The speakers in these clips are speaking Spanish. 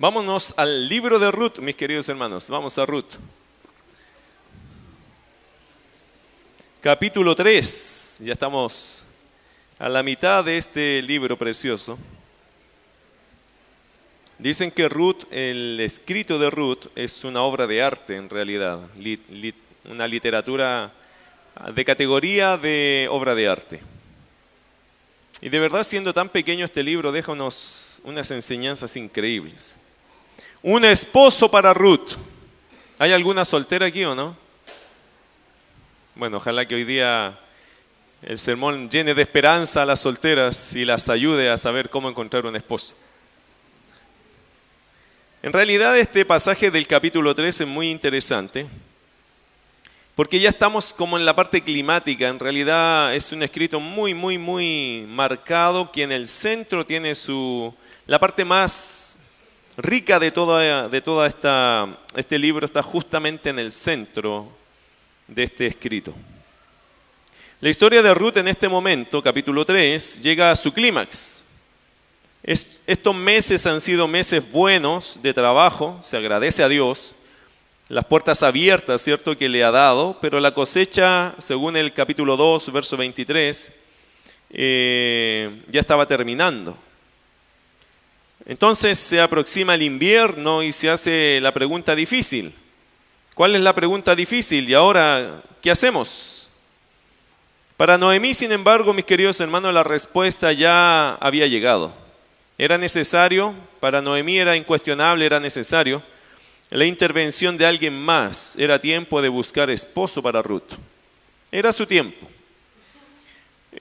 Vámonos al libro de Ruth, mis queridos hermanos. Vamos a Ruth. Capítulo 3. Ya estamos a la mitad de este libro precioso. Dicen que Ruth, el escrito de Ruth, es una obra de arte en realidad, una literatura de categoría de obra de arte. Y de verdad, siendo tan pequeño este libro, deja unos, unas enseñanzas increíbles. Un esposo para Ruth. ¿Hay alguna soltera aquí o no? Bueno, ojalá que hoy día el sermón llene de esperanza a las solteras y las ayude a saber cómo encontrar un esposo. En realidad este pasaje del capítulo 3 es muy interesante, porque ya estamos como en la parte climática, en realidad es un escrito muy, muy, muy marcado, que en el centro tiene su, la parte más rica de toda, de toda esta, este libro está justamente en el centro de este escrito. La historia de Ruth en este momento, capítulo 3, llega a su clímax estos meses han sido meses buenos de trabajo, se agradece a Dios, las puertas abiertas, ¿cierto?, que le ha dado, pero la cosecha, según el capítulo 2, verso 23, eh, ya estaba terminando. Entonces se aproxima el invierno y se hace la pregunta difícil. ¿Cuál es la pregunta difícil? Y ahora, ¿qué hacemos? Para Noemí, sin embargo, mis queridos hermanos, la respuesta ya había llegado. Era necesario, para Noemí era incuestionable, era necesario la intervención de alguien más. Era tiempo de buscar esposo para Ruth. Era su tiempo.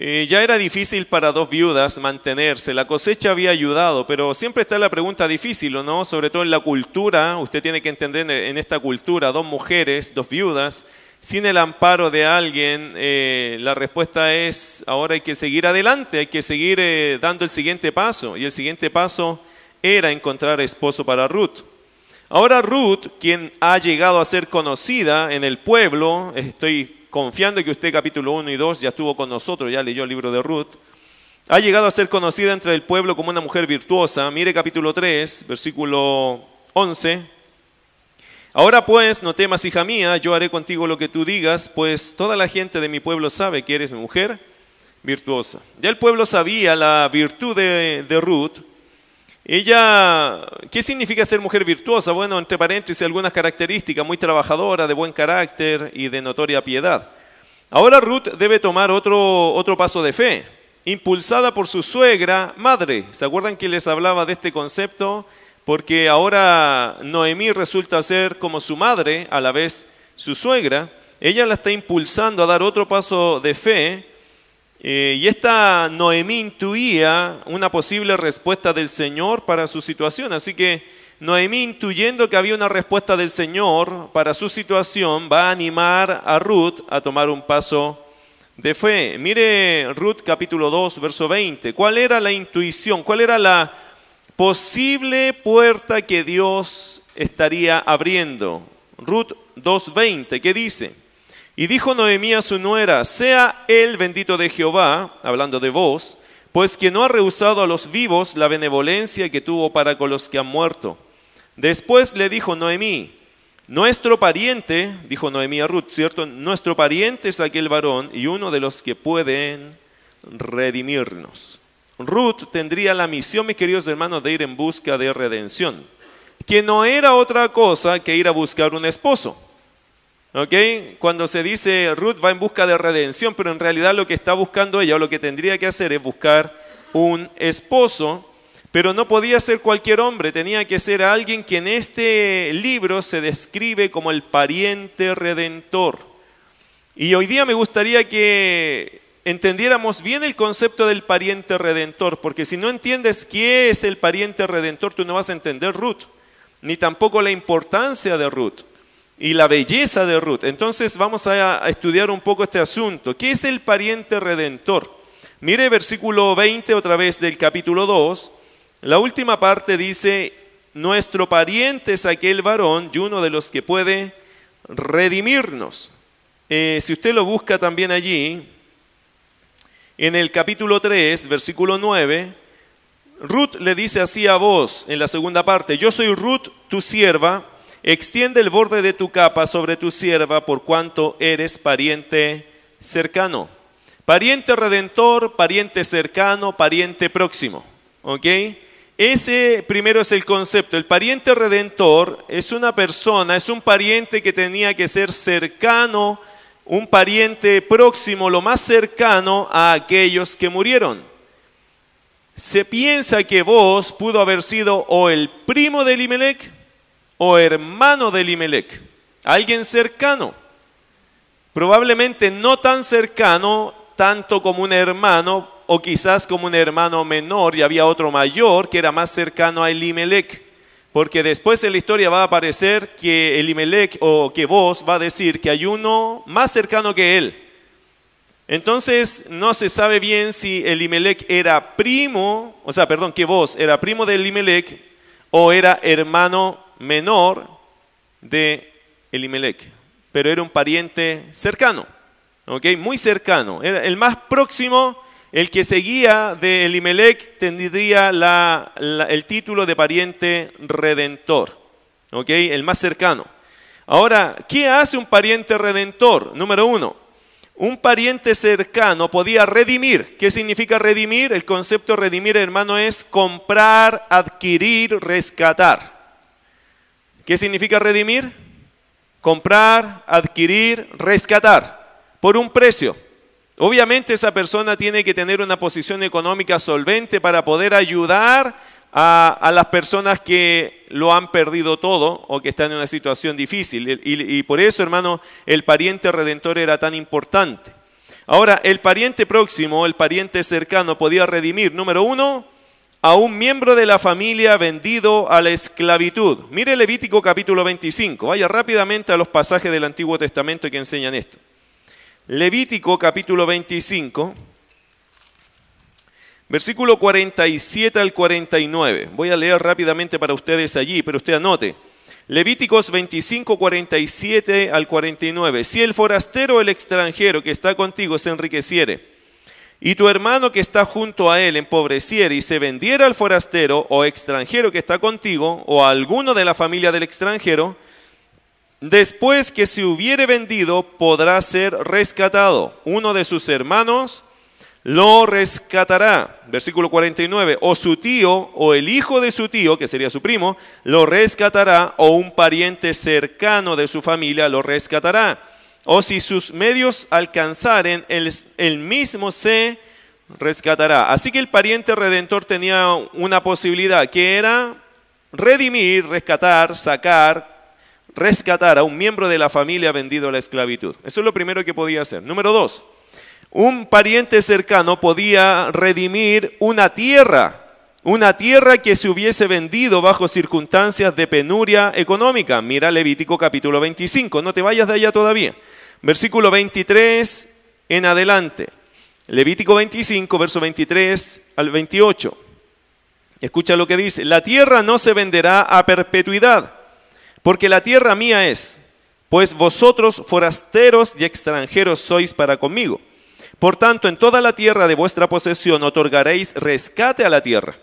Eh, ya era difícil para dos viudas mantenerse. La cosecha había ayudado, pero siempre está la pregunta difícil, ¿o no? Sobre todo en la cultura. Usted tiene que entender en esta cultura, dos mujeres, dos viudas, sin el amparo de alguien, eh, la respuesta es, ahora hay que seguir adelante, hay que seguir eh, dando el siguiente paso. Y el siguiente paso era encontrar esposo para Ruth. Ahora Ruth, quien ha llegado a ser conocida en el pueblo, estoy confiando que usted capítulo 1 y 2 ya estuvo con nosotros, ya leyó el libro de Ruth, ha llegado a ser conocida entre el pueblo como una mujer virtuosa. Mire capítulo 3, versículo 11. Ahora pues, no temas, hija mía, yo haré contigo lo que tú digas, pues toda la gente de mi pueblo sabe que eres mujer virtuosa. Ya el pueblo sabía la virtud de, Ruth. Ella, ¿qué significa ser mujer virtuosa? Bueno, entre paréntesis, algunas características, muy trabajadora, de buen carácter y de notoria piedad. Ahora Ruth debe tomar otro, otro paso de fe, impulsada por su suegra madre. ¿Se acuerdan que les hablaba de este concepto? porque ahora Noemí resulta ser como su madre, a la vez su suegra, ella la está impulsando a dar otro paso de fe, eh, y esta Noemí intuía una posible respuesta del Señor para su situación, así que Noemí intuyendo que había una respuesta del Señor para su situación, va a animar a Ruth a tomar un paso de fe. Mire Ruth capítulo 2, verso 20. ¿Cuál era la intuición? ¿Cuál era la posible puerta que Dios estaría abriendo. Ruth 2.20, ¿qué dice? Y dijo Noemí a su nuera, sea el bendito de Jehová, hablando de vos, pues que no ha rehusado a los vivos la benevolencia que tuvo para con los que han muerto. Después le dijo Noemí, nuestro pariente, dijo Noemí a Ruth, ¿cierto? Nuestro pariente es aquel varón y uno de los que pueden redimirnos. Ruth tendría la misión, mis queridos hermanos, de ir en busca de redención, que no era otra cosa que ir a buscar un esposo. ¿Ok? Cuando se dice Ruth va en busca de redención, pero en realidad lo que está buscando ella o lo que tendría que hacer es buscar un esposo, pero no podía ser cualquier hombre, tenía que ser alguien que en este libro se describe como el pariente redentor. Y hoy día me gustaría que entendiéramos bien el concepto del pariente redentor, porque si no entiendes qué es el pariente redentor, tú no vas a entender Ruth, ni tampoco la importancia de Ruth y la belleza de Ruth. Entonces vamos a estudiar un poco este asunto. ¿Qué es el pariente redentor? Mire versículo 20 otra vez del capítulo 2. La última parte dice, nuestro pariente es aquel varón y uno de los que puede redimirnos. Eh, si usted lo busca también allí, en el capítulo 3, versículo 9, Ruth le dice así a vos en la segunda parte, yo soy Ruth, tu sierva, extiende el borde de tu capa sobre tu sierva por cuanto eres pariente cercano. Pariente redentor, pariente cercano, pariente próximo. ¿Ok? Ese primero es el concepto. El pariente redentor es una persona, es un pariente que tenía que ser cercano, un pariente próximo, lo más cercano a aquellos que murieron. Se piensa que vos pudo haber sido o el primo de Elimelech o hermano de Elimelech, alguien cercano. Probablemente no tan cercano, tanto como un hermano, o quizás como un hermano menor, y había otro mayor que era más cercano a Elimelech. Porque después en la historia va a aparecer que Elimelech o que vos va a decir que hay uno más cercano que él. Entonces no se sabe bien si Elimelech era primo, o sea, perdón, que vos era primo de Elimelech o era hermano menor de Elimelech, pero era un pariente cercano, ¿ok? Muy cercano. Era el más próximo, el que seguía de Elimelech tendría el título de pariente redentor, ¿ok? El más cercano. Ahora, ¿qué hace un pariente redentor? Número uno, un pariente cercano podía redimir. ¿Qué significa redimir? El concepto redimir, hermano, es comprar, adquirir, rescatar. ¿Qué significa redimir? Comprar, adquirir, rescatar por un precio. Obviamente esa persona tiene que tener una posición económica solvente para poder ayudar a, las personas que lo han perdido todo o que están en una situación difícil. Y, por eso, hermano, el pariente redentor era tan importante. Ahora, el pariente próximo, el pariente cercano, podía redimir, número uno, a un miembro de la familia vendido a la esclavitud. Mire Levítico capítulo 25. Vaya rápidamente a los pasajes del Antiguo Testamento que enseñan esto. Levítico capítulo 25 Versículo 47 al 49. Voy a leer rápidamente para ustedes allí, pero usted anote. Levíticos 25, 47 al 49. Si el forastero o el extranjero que está contigo se enriqueciere, y tu hermano que está junto a él empobreciere y se vendiera al forastero o extranjero que está contigo, o a alguno de la familia del extranjero, después que se hubiere vendido, podrá ser rescatado uno de sus hermanos lo rescatará. Versículo 49. O su tío o el hijo de su tío, que sería su primo, lo rescatará o un pariente cercano de su familia lo rescatará. O si sus medios alcanzaren, el, mismo se rescatará. Así que el pariente redentor tenía una posibilidad que era redimir, rescatar, sacar, rescatar a un miembro de la familia vendido a la esclavitud. Eso es lo primero que podía hacer. Número dos un pariente cercano podía redimir una tierra, una tierra que se hubiese vendido bajo circunstancias de penuria económica. Mira Levítico capítulo 25, no te vayas de allá todavía. Versículo 23 en adelante. Levítico 25, verso 23 al 28. Escucha lo que dice. La tierra no se venderá a perpetuidad, porque la tierra mía es, pues vosotros forasteros y extranjeros sois para conmigo. Por tanto, en toda la tierra de vuestra posesión otorgaréis rescate a la tierra.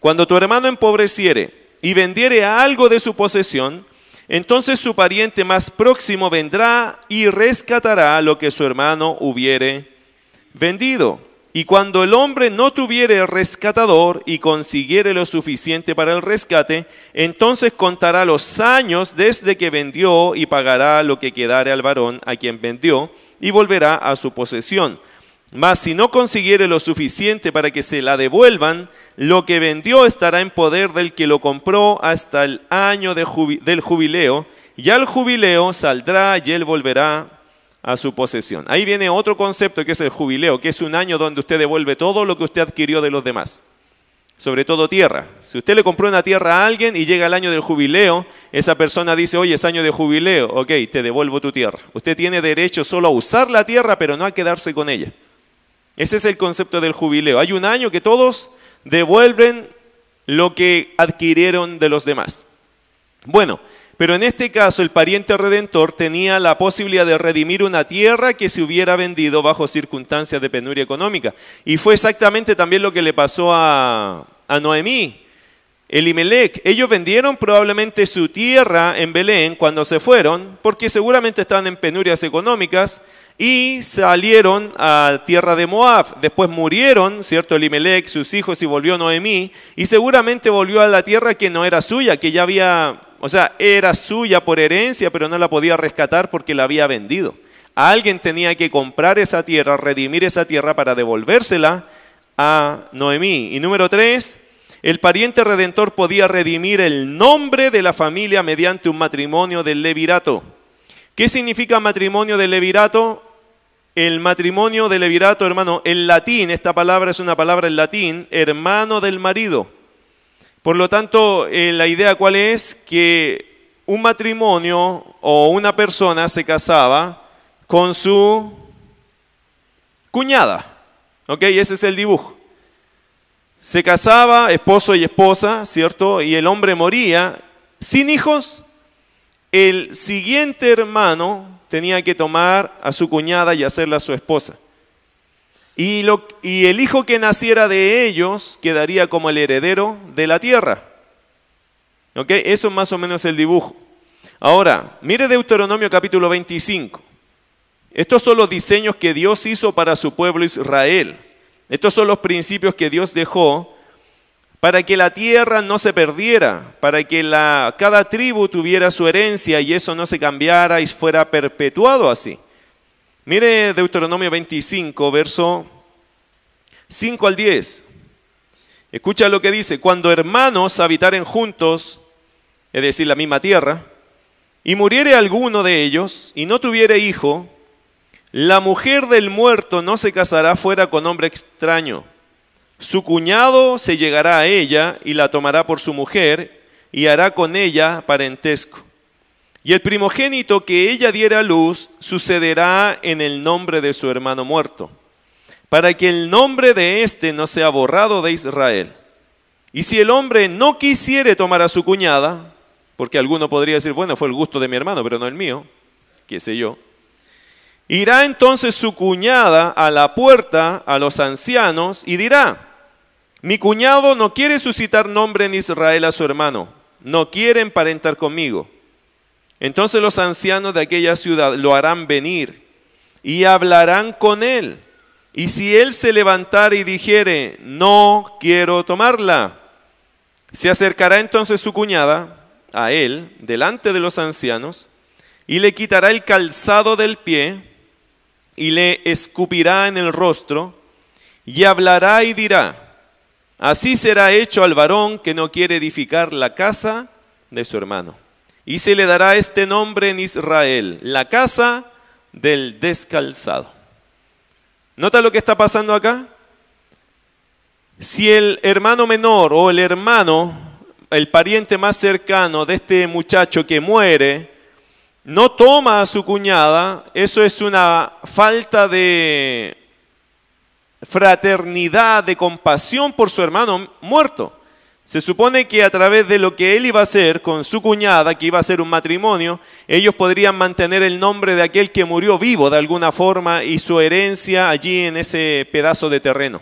Cuando tu hermano empobreciere y vendiere algo de su posesión, entonces su pariente más próximo vendrá y rescatará lo que su hermano hubiere vendido. Y cuando el hombre no tuviere rescatador y consiguiere lo suficiente para el rescate, entonces contará los años desde que vendió y pagará lo que quedare al varón a quien vendió y volverá a su posesión. Mas si no consiguiere lo suficiente para que se la devuelvan, lo que vendió estará en poder del que lo compró hasta el año del jubileo, y al jubileo saldrá y él volverá a su posesión. Ahí viene otro concepto que es el jubileo, que es un año donde usted devuelve todo lo que usted adquirió de los demás, sobre todo tierra. Si usted le compró una tierra a alguien y llega el año del jubileo, esa persona dice, oye, es año de jubileo, ok, te devuelvo tu tierra. Usted tiene derecho solo a usar la tierra, pero no a quedarse con ella. Ese es el concepto del jubileo. Hay un año que todos devuelven lo que adquirieron de los demás. Bueno, pero en este caso el pariente redentor tenía la posibilidad de redimir una tierra que se hubiera vendido bajo circunstancias de penuria económica. Y fue exactamente también lo que le pasó a, a Noemí, Elimelech. Ellos vendieron probablemente su tierra en Belén cuando se fueron, porque seguramente estaban en penurias económicas y salieron a tierra de Moab. Después murieron, ¿cierto? Elimelech, sus hijos y volvió Noemí y seguramente volvió a la tierra que no era suya, que ya había, o sea, era suya por herencia, pero no la podía rescatar porque la había vendido. Alguien tenía que comprar esa tierra, redimir esa tierra para devolvérsela a Noemí. Y número tres, el pariente redentor podía redimir el nombre de la familia mediante un matrimonio del levirato. ¿Qué significa matrimonio del levirato? El matrimonio del levirato, hermano, en latín, esta palabra es una palabra en latín, hermano del marido. Por lo tanto, eh, la idea cuál es que un matrimonio o una persona se casaba con su cuñada. ¿Ok? Ese es el dibujo. Se casaba esposo y esposa, ¿cierto? Y el hombre moría sin hijos. El siguiente hermano tenía que tomar a su cuñada y hacerla su esposa. Y, lo, y el hijo que naciera de ellos quedaría como el heredero de la tierra. ¿Ok? Eso es más o menos el dibujo. Ahora, mire Deuteronomio capítulo 25. Estos son los diseños que Dios hizo para su pueblo Israel. Estos son los principios que Dios dejó para que la tierra no se perdiera, para que la, cada tribu tuviera su herencia y eso no se cambiara y fuera perpetuado así. Mire Deuteronomio 25, verso 5 al 10. Escucha lo que dice, cuando hermanos habitaren juntos, es decir, la misma tierra, y muriere alguno de ellos y no tuviere hijo, la mujer del muerto no se casará fuera con hombre extraño. Su cuñado se llegará a ella y la tomará por su mujer y hará con ella parentesco. Y el primogénito que ella diera a luz sucederá en el nombre de su hermano muerto, para que el nombre de éste no sea borrado de Israel. Y si el hombre no quisiere tomar a su cuñada, porque alguno podría decir, bueno, fue el gusto de mi hermano, pero no el mío, qué sé yo, Irá entonces su cuñada a la puerta a los ancianos y dirá, mi cuñado no quiere suscitar nombre en Israel a su hermano, no quiere emparentar conmigo. Entonces los ancianos de aquella ciudad lo harán venir y hablarán con él. Y si él se levantara y dijere, no quiero tomarla, se acercará entonces su cuñada a él delante de los ancianos y le quitará el calzado del pie y le escupirá en el rostro y hablará y dirá, así será hecho al varón que no quiere edificar la casa de su hermano. Y se le dará este nombre en Israel, la casa del descalzado. ¿Nota lo que está pasando acá? Si el hermano menor o el hermano, el pariente más cercano de este muchacho que muere, no toma a su cuñada, eso es una falta de fraternidad, de compasión por su hermano muerto. Se supone que a través de lo que él iba a hacer con su cuñada, que iba a ser un matrimonio, ellos podrían mantener el nombre de aquel que murió vivo de alguna forma y su herencia allí en ese pedazo de terreno.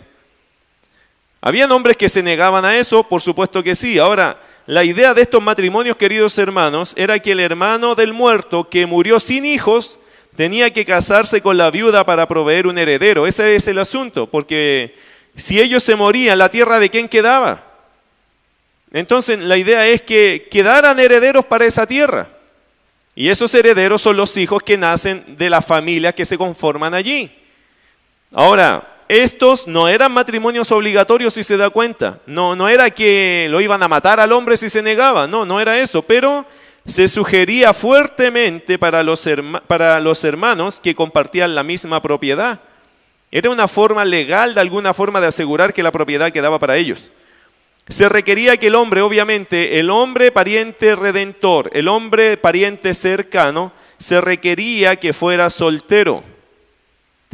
¿Habían hombres que se negaban a eso? Por supuesto que sí. Ahora, la idea de estos matrimonios, queridos hermanos, era que el hermano del muerto que murió sin hijos tenía que casarse con la viuda para proveer un heredero. Ese es el asunto, porque si ellos se morían, ¿la tierra de quién quedaba? Entonces la idea es que quedaran herederos para esa tierra. Y esos herederos son los hijos que nacen de la familia que se conforman allí. Ahora, estos no eran matrimonios obligatorios si se da cuenta. No, no era que lo iban a matar al hombre si se negaba. No, no era eso. Pero se sugería fuertemente para los, para los hermanos que compartían la misma propiedad. Era una forma legal de alguna forma de asegurar que la propiedad quedaba para ellos. Se requería que el hombre, obviamente, el hombre pariente redentor, el hombre pariente cercano, se requería que fuera soltero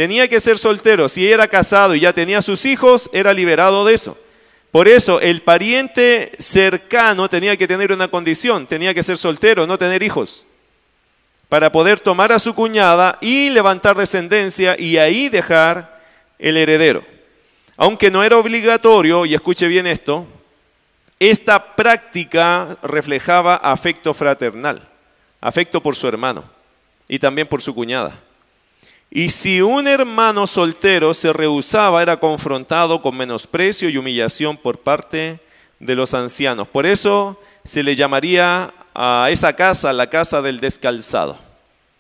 tenía que ser soltero. Si era casado y ya tenía sus hijos, era liberado de eso. Por eso el pariente cercano tenía que tener una condición, tenía que ser soltero, no tener hijos, para poder tomar a su cuñada y levantar descendencia y ahí dejar el heredero. Aunque no era obligatorio, y escuche bien esto, esta práctica reflejaba afecto fraternal, afecto por su hermano y también por su cuñada. Y si un hermano soltero se rehusaba, era confrontado con menosprecio y humillación por parte de los ancianos. Por eso se le llamaría a esa casa la casa del descalzado.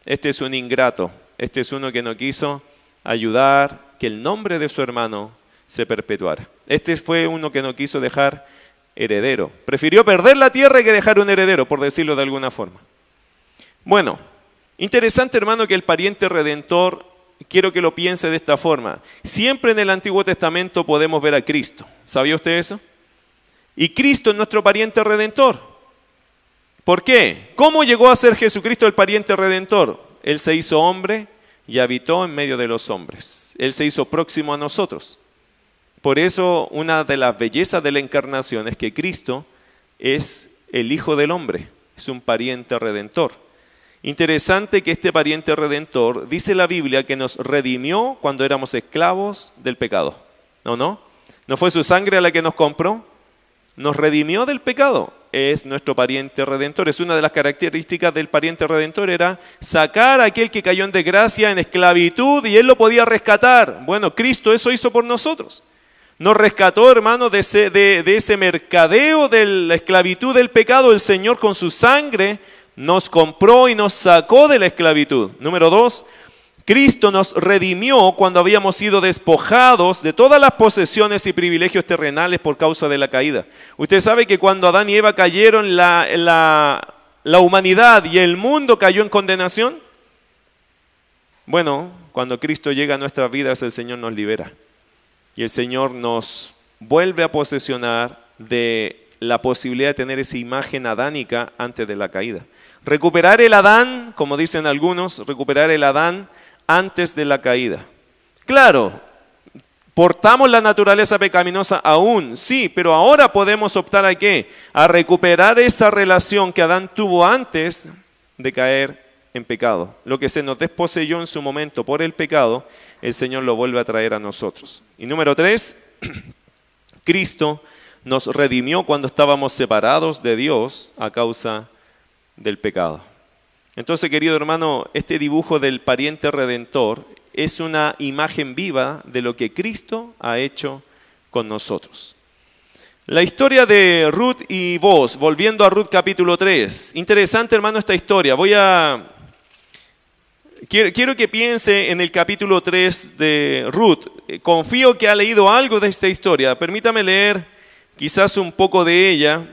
Este es un ingrato, este es uno que no quiso ayudar que el nombre de su hermano se perpetuara. Este fue uno que no quiso dejar heredero. Prefirió perder la tierra que dejar un heredero, por decirlo de alguna forma. Bueno, interesante hermano que el pariente redentor, quiero que lo piense de esta forma. Siempre en el Antiguo Testamento podemos ver a Cristo. ¿Sabía usted eso? Y Cristo es nuestro pariente redentor. ¿Por qué? ¿Cómo llegó a ser Jesucristo el pariente redentor? Él se hizo hombre y habitó en medio de los hombres. Él se hizo próximo a nosotros. Por eso una de las bellezas de la encarnación es que Cristo es el Hijo del Hombre, es un pariente redentor. Interesante que este pariente redentor dice la Biblia que nos redimió cuando éramos esclavos del pecado. ¿No, no? ¿No fue su sangre la que nos compró? Nos redimió del pecado es nuestro pariente redentor. Es una de las características del pariente redentor, era sacar a aquel que cayó en desgracia, en esclavitud, y él lo podía rescatar. Bueno, Cristo eso hizo por nosotros. Nos rescató, hermano, de ese mercadeo de la esclavitud del pecado. El Señor con su sangre nos compró y nos sacó de la esclavitud. Número dos, Cristo nos redimió cuando habíamos sido despojados de todas las posesiones y privilegios terrenales por causa de la caída. Usted sabe que cuando Adán y Eva cayeron, la, la, humanidad y el mundo cayó en condenación. Bueno, cuando Cristo llega a nuestras vidas, el Señor nos libera. Y el Señor nos vuelve a posesionar de la posibilidad de tener esa imagen adánica antes de la caída. Recuperar el Adán, como dicen algunos, recuperar el Adán antes de la caída. Claro, portamos la naturaleza pecaminosa aún, sí, pero ahora podemos optar a qué? A recuperar esa relación que Adán tuvo antes de caer en pecado. Lo que se nos desposeyó en su momento por el pecado, el Señor lo vuelve a traer a nosotros. Y número tres, Cristo nos redimió cuando estábamos separados de Dios a causa del pecado. Entonces, querido hermano, este dibujo del pariente redentor es una imagen viva de lo que Cristo ha hecho con nosotros. La historia de Ruth y vos, volviendo a Ruth capítulo 3. Interesante, hermano, esta historia. Voy a... Quiero, que piense en el capítulo 3 de Ruth. Confío que ha leído algo de esta historia. Permítame leer quizás un poco de ella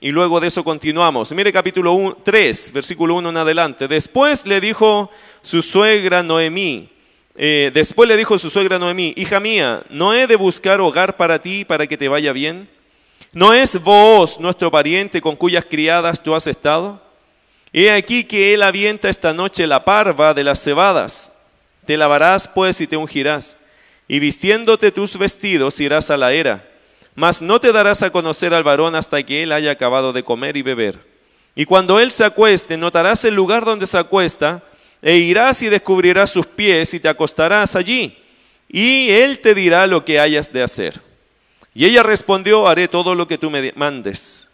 y luego de eso continuamos. Mire capítulo 3, versículo 1 en adelante. Después le dijo su suegra Noemí, eh, después le dijo su suegra Noemí, hija mía, ¿no he de buscar hogar para ti para que te vaya bien? ¿No es vos nuestro pariente con cuyas criadas tú has estado? He aquí que él avienta esta noche la parva de las cebadas. Te lavarás pues y te ungirás, y vistiéndote tus vestidos irás a la era mas no te darás a conocer al varón hasta que él haya acabado de comer y beber. Y cuando él se acueste, notarás el lugar donde se acuesta, e irás y descubrirás sus pies y te acostarás allí, y él te dirá lo que hayas de hacer. Y ella respondió, haré todo lo que tú me mandes.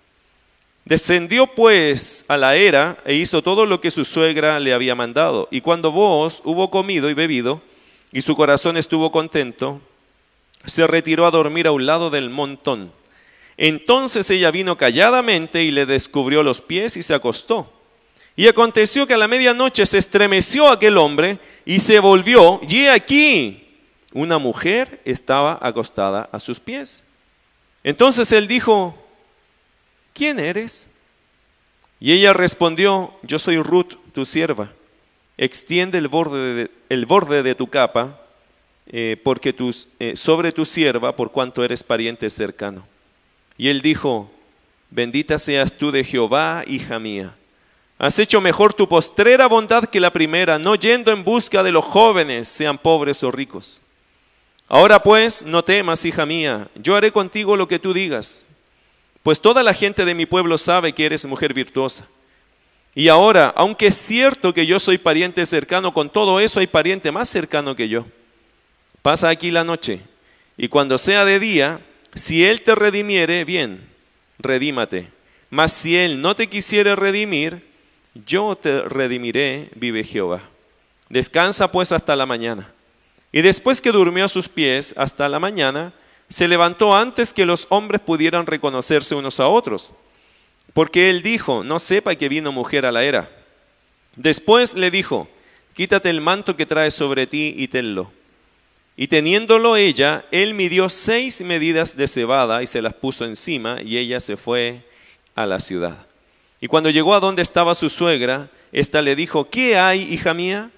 Descendió pues a la era e hizo todo lo que su suegra le había mandado. Y cuando vos hubo comido y bebido, y su corazón estuvo contento, se retiró a dormir a un lado del montón. Entonces ella vino calladamente y le descubrió los pies y se acostó. Y aconteció que a la medianoche se estremeció aquel hombre y se volvió, y he aquí, una mujer estaba acostada a sus pies. Entonces él dijo, ¿quién eres? Y ella respondió, yo soy Ruth, tu sierva. Extiende el borde de, el borde de tu capa eh, porque tus, eh, sobre tu sierva, por cuanto eres pariente cercano. Y él dijo, bendita seas tú de Jehová, hija mía. Has hecho mejor tu postrera bondad que la primera, no yendo en busca de los jóvenes, sean pobres o ricos. Ahora pues, no temas, hija mía, yo haré contigo lo que tú digas, pues toda la gente de mi pueblo sabe que eres mujer virtuosa. Y ahora, aunque es cierto que yo soy pariente cercano, con todo eso hay pariente más cercano que yo pasa aquí la noche, y cuando sea de día, si Él te redimiere, bien, redímate. Mas si él no te quisiere redimir, yo te redimiré, vive Jehová. Descansa pues hasta la mañana. Y después que durmió a sus pies hasta la mañana, se levantó antes que los hombres pudieran reconocerse unos a otros. Porque él dijo, no sepa que vino mujer a la era. Después le dijo, quítate el manto que traes sobre ti y tenlo. Y teniéndolo ella, él midió seis medidas de cebada y se las puso encima, y ella se fue a la ciudad. Y cuando llegó a donde estaba su suegra, ésta le dijo, ¿qué hay, hija mía?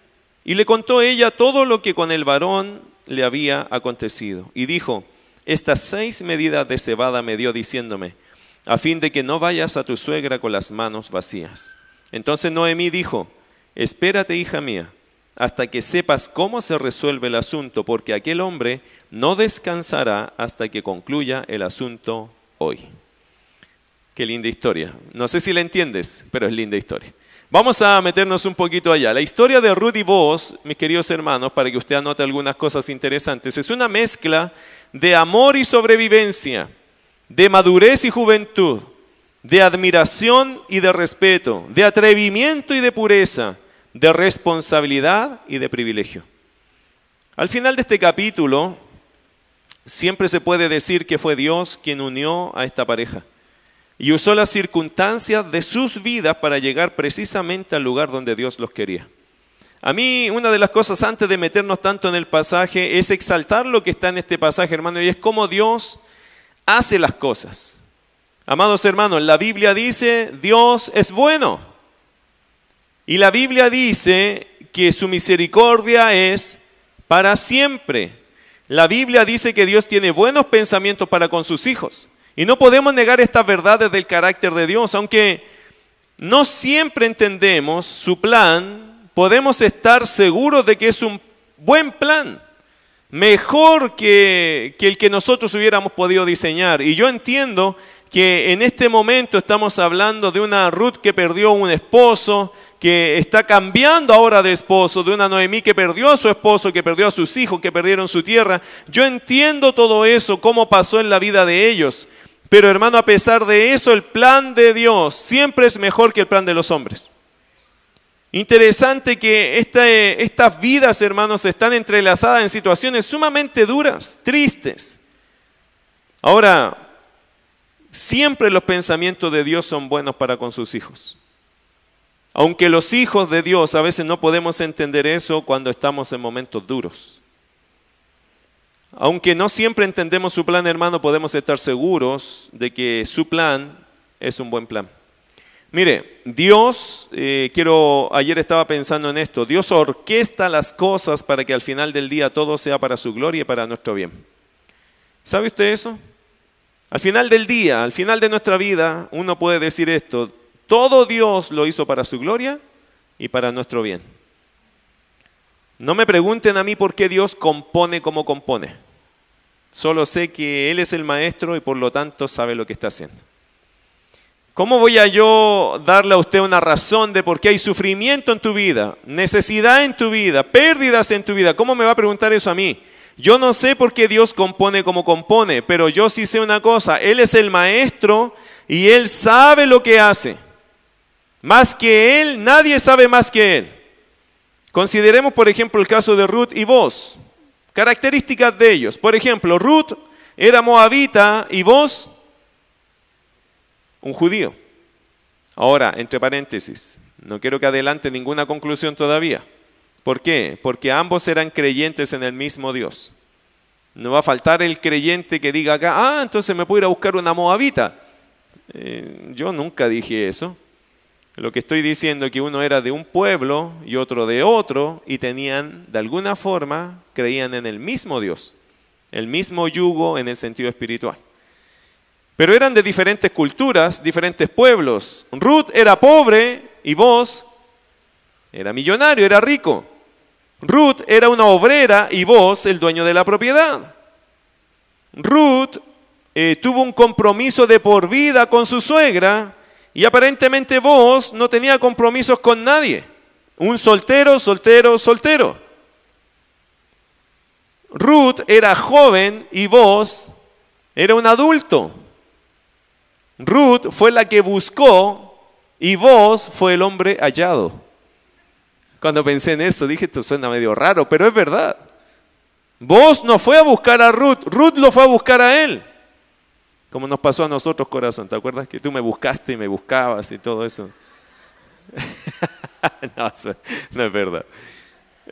Y le contó ella todo lo que con el varón le había acontecido. Y dijo, estas seis medidas de cebada me dio diciéndome, a fin de que no vayas a tu suegra con las manos vacías. Entonces Noemí dijo, espérate, hija mía hasta que sepas cómo se resuelve el asunto, porque aquel hombre no descansará hasta que concluya el asunto hoy. Qué linda historia. No sé si la entiendes, pero es linda historia. Vamos a meternos un poquito allá. La historia de Ruth y Boaz, mis queridos hermanos, para que usted anote algunas cosas interesantes, es una mezcla de amor y sobrevivencia, de madurez y juventud, de admiración y de respeto, de atrevimiento y de pureza de responsabilidad y de privilegio. Al final de este capítulo, siempre se puede decir que fue Dios quien unió a esta pareja y usó las circunstancias de sus vidas para llegar precisamente al lugar donde Dios los quería. A mí una de las cosas antes de meternos tanto en el pasaje es exaltar lo que está en este pasaje, hermano, y es cómo Dios hace las cosas. Amados hermanos, la Biblia dice, Dios es bueno. Y la Biblia dice que su misericordia es para siempre. La Biblia dice que Dios tiene buenos pensamientos para con sus hijos. Y no podemos negar estas verdades del carácter de Dios, aunque no siempre entendemos su plan, podemos estar seguros de que es un buen plan, mejor que, el que nosotros hubiéramos podido diseñar. Y yo entiendo que en este momento estamos hablando de una Ruth que perdió un esposo, que está cambiando ahora de esposo, de una Noemí que perdió a su esposo, que perdió a sus hijos, que perdieron su tierra. Yo entiendo todo eso, cómo pasó en la vida de ellos. Pero hermano, a pesar de eso, el plan de Dios siempre es mejor que el plan de los hombres. Interesante que estas vidas, hermanos, están entrelazadas en situaciones sumamente duras, tristes. Ahora, siempre los pensamientos de Dios son buenos para con sus hijos. Aunque los hijos de Dios a veces no podemos entender eso cuando estamos en momentos duros. Aunque no siempre entendemos su plan, hermano, podemos estar seguros de que su plan es un buen plan. Mire, Dios, eh, quiero, ayer estaba pensando en esto, Dios orquesta las cosas para que al final del día todo sea para su gloria y para nuestro bien. ¿Sabe usted eso? Al final del día, al final de nuestra vida, uno puede decir esto, todo Dios lo hizo para su gloria y para nuestro bien. No me pregunten a mí por qué Dios compone como compone. Solo sé que Él es el maestro y por lo tanto sabe lo que está haciendo. ¿Cómo voy a yo darle a usted una razón de por qué hay sufrimiento en tu vida, necesidad en tu vida, pérdidas en tu vida? ¿Cómo me va a preguntar eso a mí? Yo no sé por qué Dios compone como compone, pero yo sí sé una cosa, Él es el maestro y Él sabe lo que hace. Más que Él, nadie sabe más que Él. Consideremos, por ejemplo, el caso de Ruth y vos. Características de ellos. Por ejemplo, Ruth era moabita y vos un judío. Ahora, entre paréntesis, no quiero que adelante ninguna conclusión todavía. ¿Por qué? Porque ambos eran creyentes en el mismo Dios. No va a faltar el creyente que diga acá, ah, entonces me puedo ir a buscar una moabita. Eh, yo nunca dije eso. Lo que estoy diciendo es que uno era de un pueblo y otro de otro y tenían, de alguna forma, creían en el mismo Dios, el mismo yugo en el sentido espiritual. Pero eran de diferentes culturas, diferentes pueblos. Ruth era pobre y vos era millonario, era rico. Ruth era una obrera y vos el dueño de la propiedad. Ruth eh, tuvo un compromiso de por vida con su suegra y aparentemente vos no tenía compromisos con nadie. Un soltero, soltero, soltero. Ruth era joven y vos era un adulto. Ruth fue la que buscó y vos fue el hombre hallado. Cuando pensé en eso, dije, esto suena medio raro, pero es verdad. Vos no fue a buscar a Ruth, Ruth lo fue a buscar a él. Como nos pasó a nosotros, corazón. ¿Te acuerdas que tú me buscaste y me buscabas y todo eso? no, no es verdad.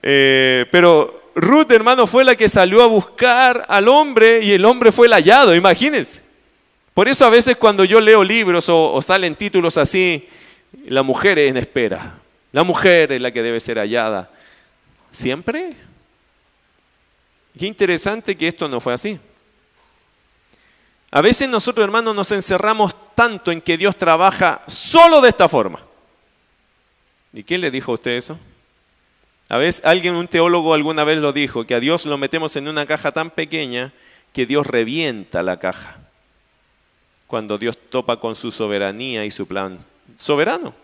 Eh, pero Ruth, hermano, fue la que salió a buscar al hombre y el hombre fue el hallado, imagínense. Por eso a veces cuando yo leo libros o, salen títulos así, la mujer en espera, la mujer es la que debe ser hallada. ¿Siempre? Qué interesante que esto no fue así. A veces nosotros, hermanos, nos encerramos tanto en que Dios trabaja solo de esta forma. ¿Y quién le dijo a usted eso? A veces alguien, un teólogo alguna vez lo dijo, que a Dios lo metemos en una caja tan pequeña que Dios revienta la caja. Cuando Dios topa con su soberanía y su plan soberano.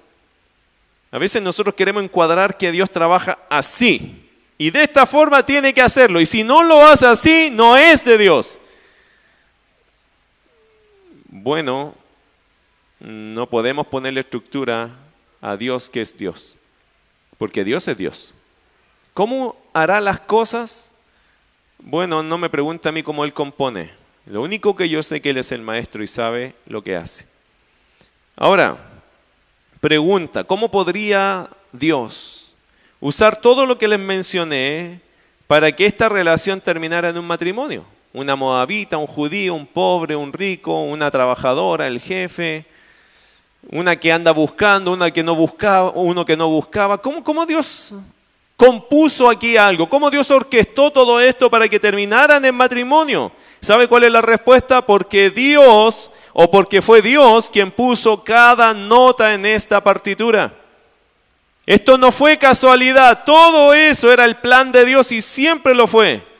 A veces nosotros queremos encuadrar que Dios trabaja así. Y de esta forma tiene que hacerlo. Y si no lo hace así, no es de Dios. Bueno, no podemos ponerle estructura a Dios que es Dios. Porque Dios es Dios. ¿Cómo hará las cosas? Bueno, no me pregunta a mí cómo Él compone. Lo único que yo sé es que Él es el maestro y sabe lo que hace. Ahora, pregunta, ¿cómo podría Dios usar todo lo que les mencioné para que esta relación terminara en un matrimonio? Una moabita, un judío, un pobre, un rico, una trabajadora, el jefe, una que anda buscando, una que no buscaba, uno que no buscaba. ¿Cómo, cómo Dios compuso aquí algo? ¿Cómo Dios orquestó todo esto para que terminaran en matrimonio? ¿Sabe cuál es la respuesta? Porque Dios, o porque fue Dios quien puso cada nota en esta partitura. Esto no fue casualidad, todo eso era el plan de Dios y siempre lo fue.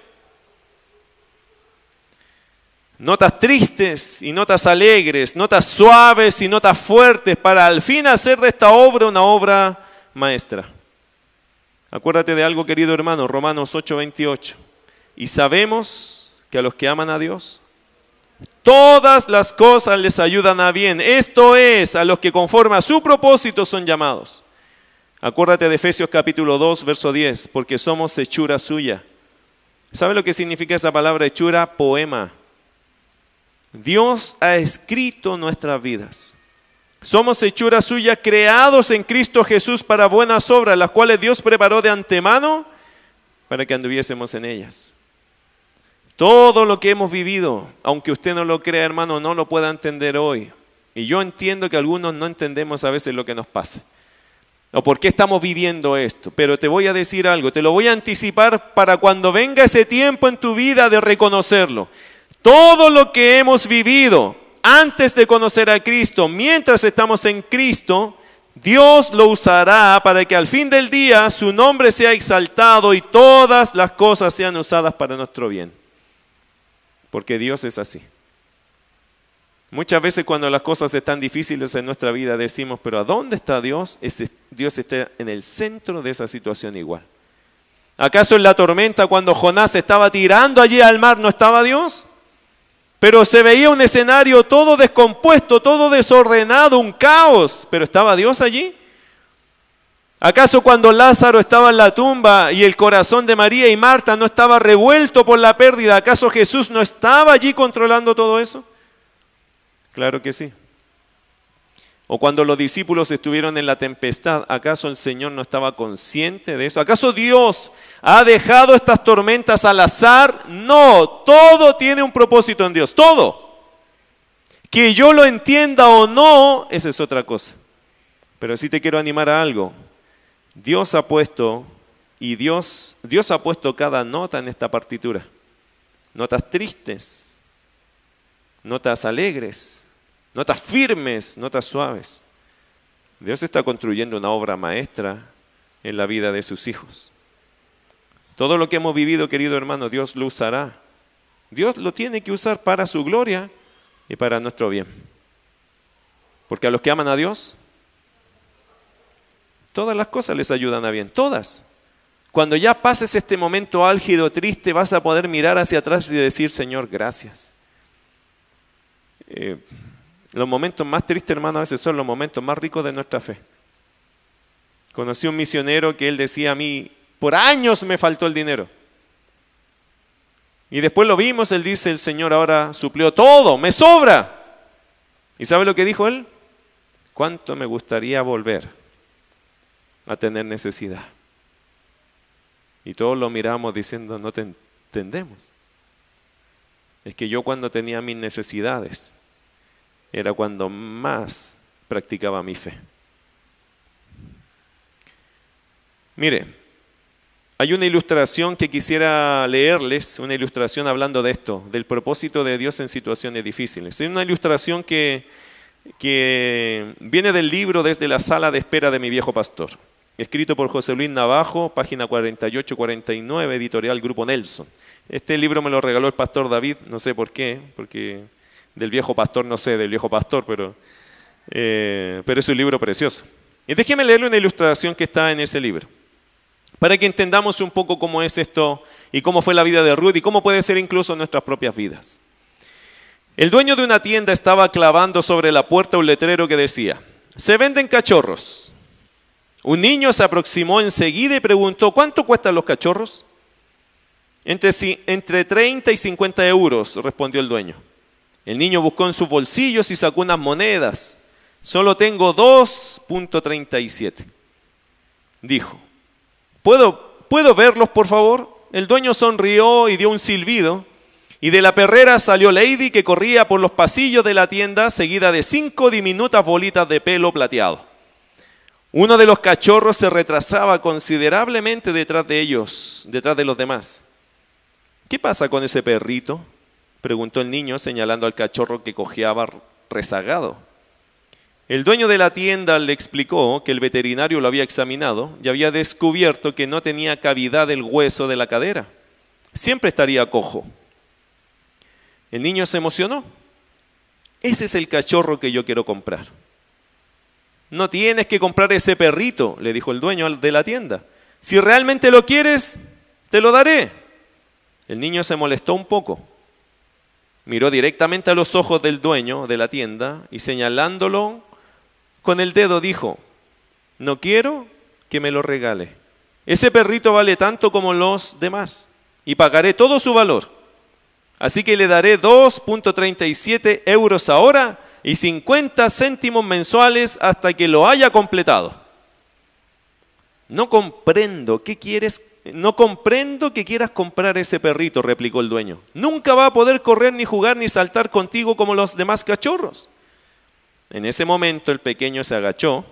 Notas tristes y notas alegres, notas suaves y notas fuertes para al fin hacer de esta obra una obra maestra. Acuérdate de algo, querido hermano, Romanos 8:28. Y sabemos que a los que aman a Dios, todas las cosas les ayudan a bien. Esto es, a los que conforme a su propósito son llamados. Acuérdate de Efesios capítulo 2, verso 10, porque somos hechura suya. ¿Sabe lo que significa esa palabra hechura? Poema. Dios ha escrito nuestras vidas. Somos hechura suya, creados en Cristo Jesús para buenas obras, las cuales Dios preparó de antemano para que anduviésemos en ellas. Todo lo que hemos vivido, aunque usted no lo crea, hermano, no lo pueda entender hoy. Y yo entiendo que algunos no entendemos a veces lo que nos pasa. O por qué estamos viviendo esto. Pero te voy a decir algo, te lo voy a anticipar para cuando venga ese tiempo en tu vida de reconocerlo. Todo lo que hemos vivido, antes de conocer a Cristo, mientras estamos en Cristo, Dios lo usará para que al fin del día su nombre sea exaltado y todas las cosas sean usadas para nuestro bien. Porque Dios es así. Muchas veces cuando las cosas están difíciles en nuestra vida decimos, pero ¿a dónde está Dios? Dios está en el centro de esa situación igual. ¿Acaso en la tormenta cuando Jonás estaba tirando allí al mar no estaba Dios? Pero se veía un escenario todo descompuesto, todo desordenado, un caos. Pero ¿estaba Dios allí? ¿Acaso cuando Lázaro estaba en la tumba y el corazón de María y Marta no estaba revuelto por la pérdida, ¿acaso Jesús no estaba allí controlando todo eso? Claro que sí. O cuando los discípulos estuvieron en la tempestad, ¿acaso el Señor no estaba consciente de eso? ¿Acaso Dios ha dejado estas tormentas al azar? No, todo tiene un propósito en Dios, todo. Que yo lo entienda o no, esa es otra cosa. Pero sí te quiero animar a algo. Dios ha puesto y Dios Dios ha puesto cada nota en esta partitura. Notas tristes, notas alegres, notas firmes, notas suaves. Dios está construyendo una obra maestra en la vida de sus hijos. Todo lo que hemos vivido, querido hermano, Dios lo usará. Dios lo tiene que usar para su gloria y para nuestro bien. Porque a los que aman a Dios, todas las cosas les ayudan a bien, todas. Cuando ya pases este momento álgido, triste, vas a poder mirar hacia atrás y decir, Señor, gracias. Eh, Los momentos más tristes, hermano, a veces son los momentos más ricos de nuestra fe. Conocí un misionero que él decía a mí, por años me faltó el dinero. Y después lo vimos, él dice, el Señor ahora suplió todo, me sobra. ¿Y sabe lo que dijo él? ¿Cuánto me gustaría volver a tener necesidad? Y todos lo miramos diciendo, no te entendemos. Es que yo cuando tenía mis necesidades, era cuando más practicaba mi fe. Mire, hay una ilustración que quisiera leerles, una ilustración hablando de esto, del propósito de Dios en situaciones difíciles. Es una ilustración que, que viene del libro Desde la sala de espera de mi viejo pastor, escrito por José Luis Navajo, página 48-49, editorial Grupo Nelson. Este libro me lo regaló el pastor David, no sé por qué, porque del viejo pastor, no sé, del viejo pastor, pero, eh, pero es un libro precioso. Y déjeme leerle una ilustración que está en ese libro, para que entendamos un poco cómo es esto y cómo fue la vida de Ruth y cómo puede ser incluso nuestras propias vidas. El dueño de una tienda estaba clavando sobre la puerta un letrero que decía, se venden cachorros. Un niño se aproximó enseguida y preguntó, ¿cuánto cuestan los cachorros? Entre, entre 30 y 50 euros, respondió el dueño. El niño buscó en sus bolsillos y sacó unas monedas. Solo tengo 2.37. Dijo, ¿Puedo, ¿puedo verlos, por favor? El dueño sonrió y dio un silbido. Y de la perrera salió Lady que corría por los pasillos de la tienda seguida de cinco diminutas bolitas de pelo plateado. Uno de los cachorros se retrasaba considerablemente detrás de ellos, detrás de los demás. ¿Qué pasa con ese perrito? Preguntó el niño señalando al cachorro que cojeaba rezagado. El dueño de la tienda le explicó que el veterinario lo había examinado y había descubierto que no tenía cavidad del hueso de la cadera. Siempre estaría cojo. El niño se emocionó. Ese es el cachorro que yo quiero comprar. No tienes que comprar ese perrito, le dijo el dueño de la tienda. Si realmente lo quieres, te lo daré. El niño se molestó un poco miró directamente a los ojos del dueño de la tienda y señalándolo con el dedo dijo, no quiero que me lo regale. Ese perrito vale tanto como los demás y pagaré todo su valor. Así que le daré 2.37 euros ahora y 50 céntimos mensuales hasta que lo haya completado. No comprendo, ¿qué quieres no comprendo que quieras comprar ese perrito, replicó el dueño. Nunca va a poder correr ni jugar ni saltar contigo como los demás cachorros. En ese momento el pequeño se agachó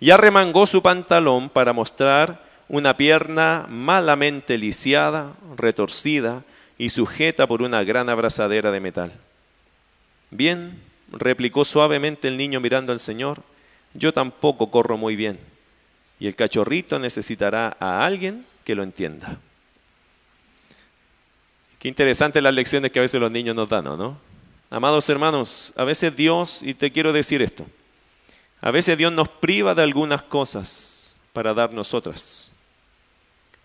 y arremangó su pantalón para mostrar una pierna malamente lisiada, retorcida y sujeta por una gran abrazadera de metal. Bien, replicó suavemente el niño mirando al Señor, yo tampoco corro muy bien. Y el cachorrito necesitará a alguien que lo entienda. Qué interesante las lecciones que a veces los niños nos dan, ¿no? Amados hermanos, a veces Dios, y te quiero decir esto, a veces Dios nos priva de algunas cosas para darnos otras.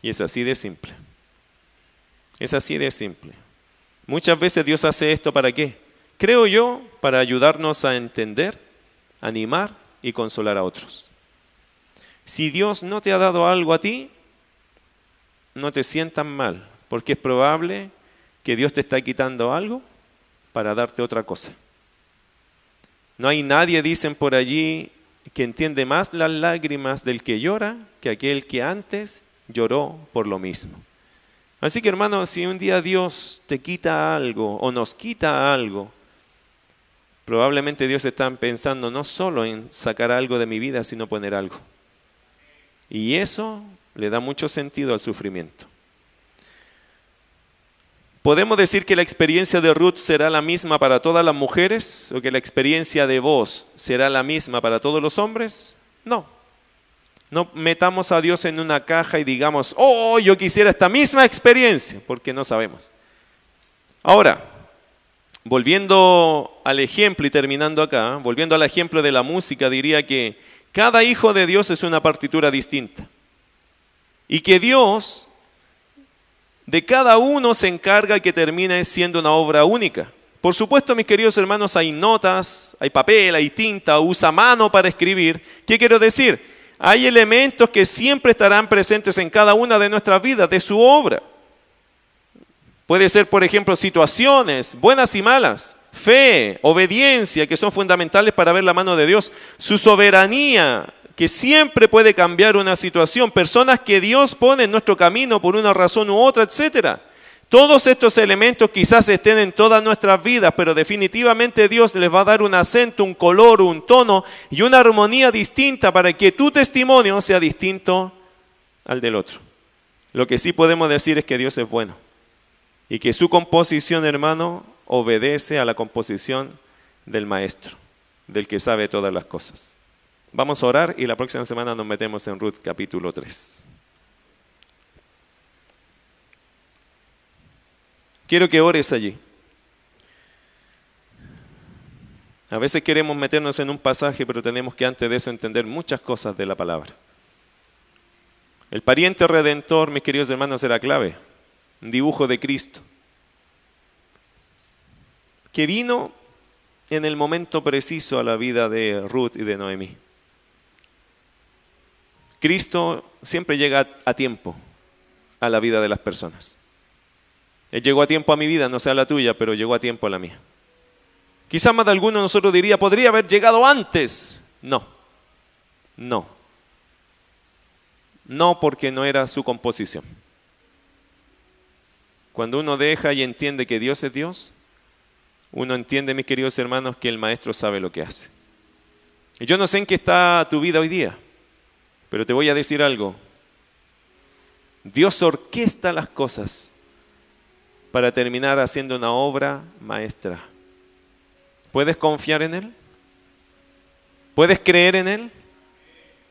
Y es así de simple. Es así de simple. Muchas veces Dios hace esto para qué? Creo yo, para ayudarnos a entender, animar y consolar a otros. Si Dios no te ha dado algo a ti, no te sientas mal, porque es probable que Dios te está quitando algo para darte otra cosa. No hay nadie, dicen por allí, que entiende más las lágrimas del que llora que aquel que antes lloró por lo mismo. Así que hermano, si un día Dios te quita algo o nos quita algo, probablemente Dios está pensando no solo en sacar algo de mi vida, sino poner algo. Y eso le da mucho sentido al sufrimiento. ¿Podemos decir que la experiencia de Ruth será la misma para todas las mujeres o que la experiencia de vos será la misma para todos los hombres? No. No metamos a Dios en una caja y digamos, oh, yo quisiera esta misma experiencia, porque no sabemos. Ahora, volviendo al ejemplo y terminando acá, volviendo al ejemplo de la música, diría que cada hijo de Dios es una partitura distinta. Y que Dios de cada uno se encarga que termine siendo una obra única. Por supuesto, mis queridos hermanos, hay notas, hay papel, hay tinta, usa mano para escribir. ¿Qué quiero decir? Hay elementos que siempre estarán presentes en cada una de nuestras vidas, de su obra. Puede ser, por ejemplo, situaciones buenas y malas, fe, obediencia, que son fundamentales para ver la mano de Dios, su soberanía, que siempre puede cambiar una situación, personas que Dios pone en nuestro camino por una razón u otra, etc. Todos estos elementos quizás estén en todas nuestras vidas, pero definitivamente Dios les va a dar un acento, un color, un tono y una armonía distinta para que tu testimonio sea distinto al del otro. Lo que sí podemos decir es que Dios es bueno y que su composición, hermano, obedece a la composición del maestro, del que sabe todas las cosas. Vamos a orar y la próxima semana nos metemos en Ruth capítulo 3. Quiero que ores allí. A veces queremos meternos en un pasaje, pero tenemos que antes de eso entender muchas cosas de la palabra. El pariente redentor, mis queridos hermanos, era clave un dibujo de Cristo, que vino en el momento preciso a la vida de Ruth y de Noemí. Cristo siempre llega a tiempo a la vida de las personas. Él llegó a tiempo a mi vida, no sea la tuya, pero llegó a tiempo a la mía. Quizás más de alguno de nosotros diría, podría haber llegado antes. No, no. No porque no era su composición. Cuando uno deja y entiende que Dios es Dios, uno entiende, mis queridos hermanos, que el Maestro sabe lo que hace. Y yo no sé en qué está tu vida hoy día, pero te voy a decir algo. Dios orquesta las cosas para terminar haciendo una obra maestra. ¿Puedes confiar en Él? ¿Puedes creer en Él?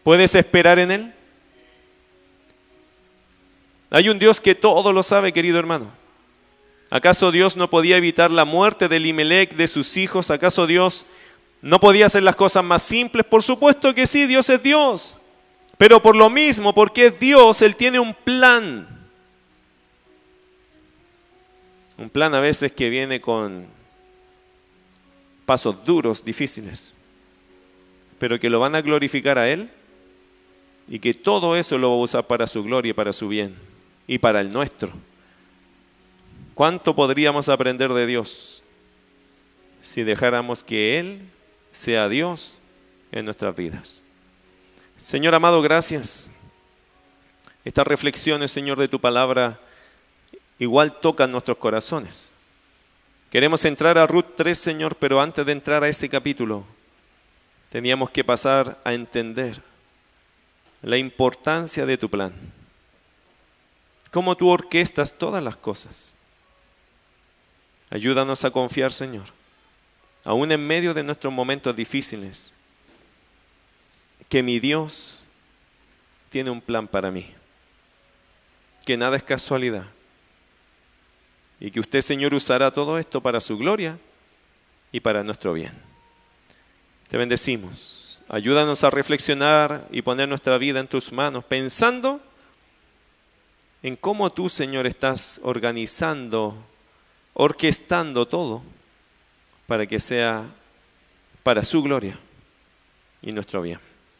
¿Puedes esperar en Él? Hay un Dios que todo lo sabe, querido hermano. ¿Acaso Dios no podía evitar la muerte de Limelec, de sus hijos? ¿Acaso Dios no podía hacer las cosas más simples? Por supuesto que sí, Dios es Dios. Pero por lo mismo, porque es Dios, Él tiene un plan. Un plan a veces que viene con pasos duros, difíciles, pero que lo van a glorificar a Él y que todo eso lo va a usar para su gloria y para su bien y para el nuestro. ¿Cuánto podríamos aprender de Dios si dejáramos que Él sea Dios en nuestras vidas? Señor amado, gracias. Estas reflexiones, Señor, de tu palabra igual tocan nuestros corazones. Queremos entrar a Ruth 3, Señor, pero antes de entrar a ese capítulo, teníamos que pasar a entender la importancia de tu plan cómo tú orquestas todas las cosas. Ayúdanos a confiar, Señor, aún en medio de nuestros momentos difíciles, que mi Dios tiene un plan para mí, que nada es casualidad, y que usted, Señor, usará todo esto para su gloria y para nuestro bien. Te bendecimos. Ayúdanos a reflexionar y poner nuestra vida en tus manos, pensando en cómo tú, Señor, estás organizando, orquestando todo para que sea para su gloria y nuestro bien.